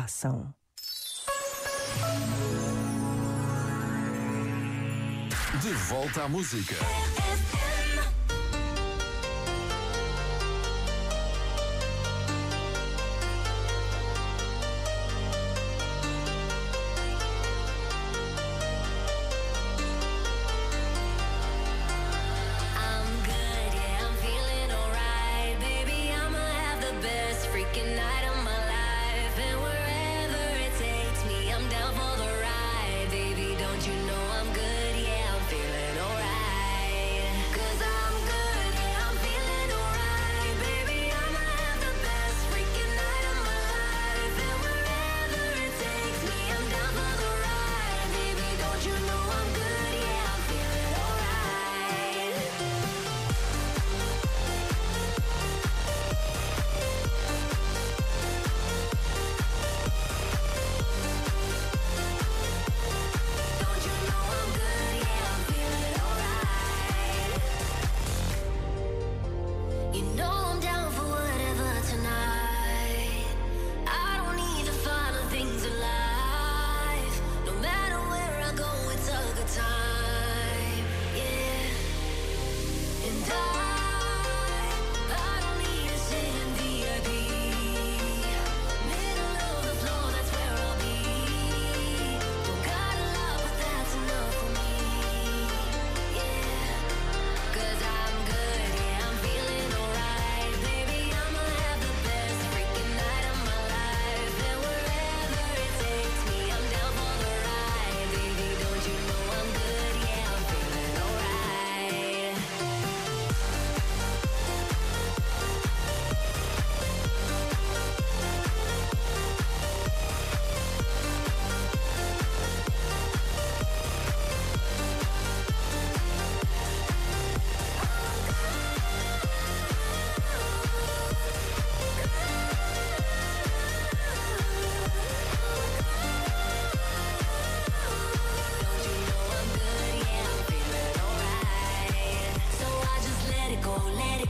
façam. De volta à música.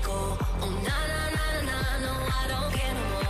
Go. Oh na na na na na, no I don't care no more,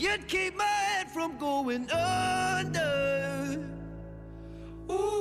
you'd keep my head from going under. Ooh.